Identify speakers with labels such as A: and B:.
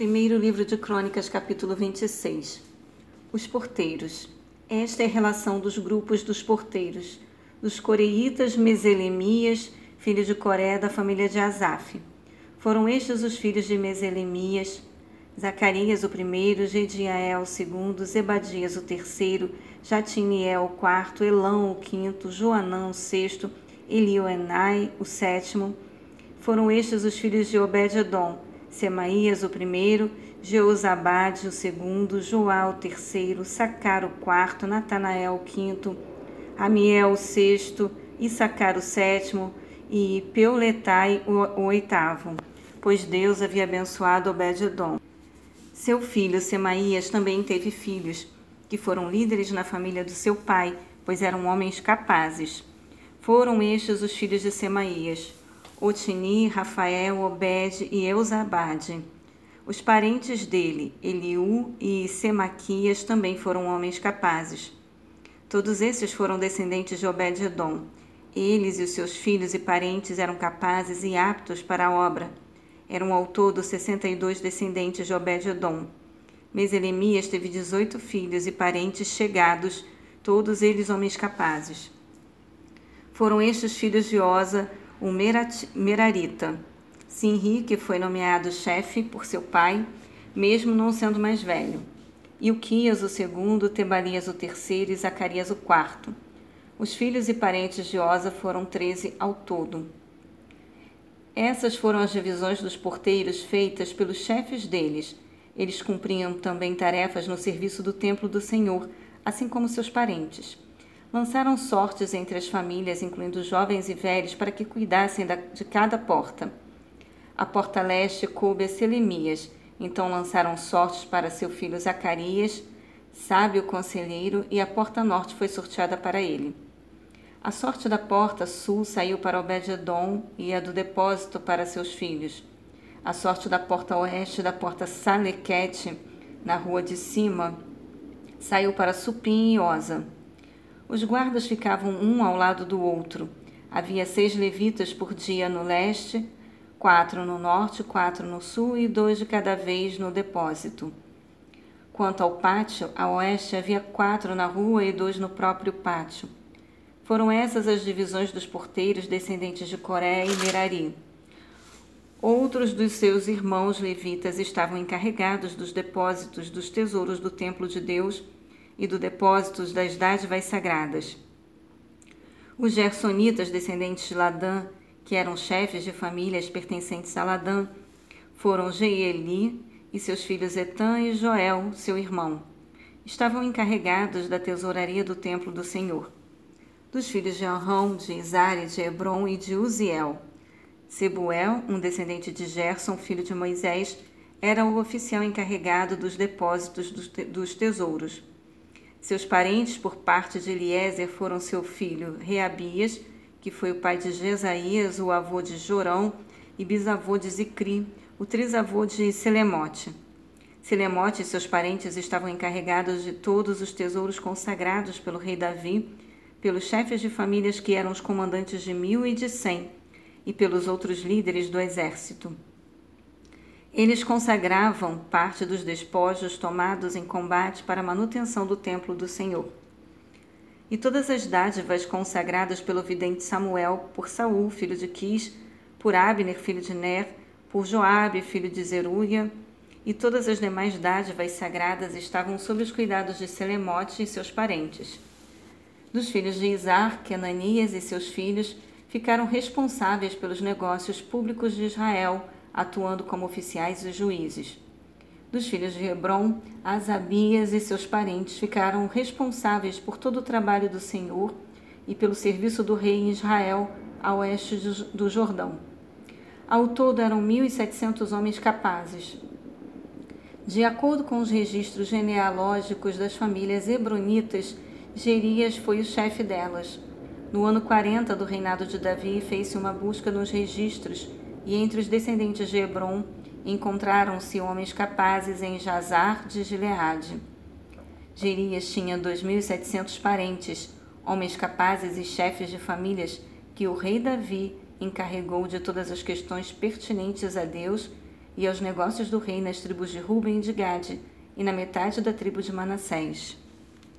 A: Primeiro livro de Crônicas, capítulo 26. Os porteiros. Esta é a relação dos grupos dos porteiros, dos coreitas Meselemias, filho de Coré, da família de Asaf. Foram estes os filhos de Meselemias, Zacarias o primeiro, Gediael o segundo, Zebadias o terceiro, Jatiniel o quarto, Elão o quinto, Joanã o sexto, Elioenai o sétimo. Foram estes os filhos de Obed-edom, Semaías o primeiro, Jeozabade o segundo, Joá o terceiro, Sacar o quarto, Natanael o quinto, Amiel o sexto, Issacar o sétimo e Peuletai o oitavo, pois Deus havia abençoado Obed-edom. Seu filho Semaías também teve filhos, que foram líderes na família do seu pai, pois eram homens capazes. Foram estes os filhos de Semaías: Otini, Rafael, Obed e Eusabade. Os parentes dele, Eliú e Semaquias, também foram homens capazes. Todos esses foram descendentes de Obed-edom. Eles e os seus filhos e parentes eram capazes e aptos para a obra eram ao todo 62 descendentes de Obed-Edom. Meselemias teve 18 filhos e parentes chegados, todos eles homens capazes. Foram estes filhos de Osa, o Merarita. Sinri, que foi nomeado chefe por seu pai, mesmo não sendo mais velho. Ilquias o segundo, Tebalias o terceiro e Zacarias o quarto. Os filhos e parentes de Osa foram treze ao todo. Essas foram as divisões dos porteiros feitas pelos chefes deles. Eles cumpriam também tarefas no serviço do templo do Senhor, assim como seus parentes. Lançaram sortes entre as famílias, incluindo jovens e velhos, para que cuidassem de cada porta. A porta leste coube a Selemias, então lançaram sortes para seu filho Zacarias, sábio conselheiro, e a porta norte foi sorteada para ele. A sorte da porta sul saiu para Obed-edom e a do depósito para seus filhos. A sorte da porta oeste da porta Salequete, na rua de cima, saiu para Supim e Osa. Os guardas ficavam um ao lado do outro. Havia seis levitas por dia no leste, quatro no norte, quatro no sul e dois de cada vez no depósito. Quanto ao pátio, a oeste havia quatro na rua e dois no próprio pátio. Foram essas as divisões dos porteiros descendentes de Coré e Merari. Outros dos seus irmãos levitas estavam encarregados dos depósitos dos tesouros do templo de Deus e do depósitos das dádivas sagradas. Os gersonitas, descendentes de Ladã, que eram chefes de famílias pertencentes a Ladã, foram Jeeli e seus filhos Etã e Joel, seu irmão. Estavam encarregados da tesouraria do templo do Senhor dos filhos de Arão, de Isare, de Hebron e de Uziel. Sebuel, um descendente de Gerson, filho de Moisés, era o oficial encarregado dos depósitos dos tesouros. Seus parentes, por parte de Eliezer, foram seu filho Reabias, que foi o pai de Jesaías, o avô de Jorão, e bisavô de Zicri, o trisavô de Selemote. Selemote e seus parentes estavam encarregados de todos os tesouros consagrados pelo rei Davi pelos chefes de famílias que eram os comandantes de mil e de cem, e pelos outros líderes do exército. Eles consagravam parte dos despojos tomados em combate para a manutenção do templo do Senhor. E todas as dádivas consagradas pelo vidente Samuel por Saul, filho de Quis, por Abner, filho de Ner, por Joabe, filho de Zeruia, e todas as demais dádivas sagradas estavam sob os cuidados de Selemote e seus parentes. Dos filhos de Isar, Kenanias e seus filhos ficaram responsáveis pelos negócios públicos de Israel, atuando como oficiais e juízes. Dos filhos de Hebron, Asabias e seus parentes ficaram responsáveis por todo o trabalho do Senhor e pelo serviço do rei em Israel, a oeste do Jordão. Ao todo eram 1.700 homens capazes. De acordo com os registros genealógicos das famílias hebronitas, Gerias foi o chefe delas. No ano 40 do reinado de Davi, fez-se uma busca nos registros, e entre os descendentes de Hebron encontraram-se homens capazes em Jazar de Gileade. Gerias tinha 2.700 parentes, homens capazes e chefes de famílias que o rei Davi encarregou de todas as questões pertinentes a Deus e aos negócios do rei nas tribos de Ruben e de Gade, e na metade da tribo de Manassés.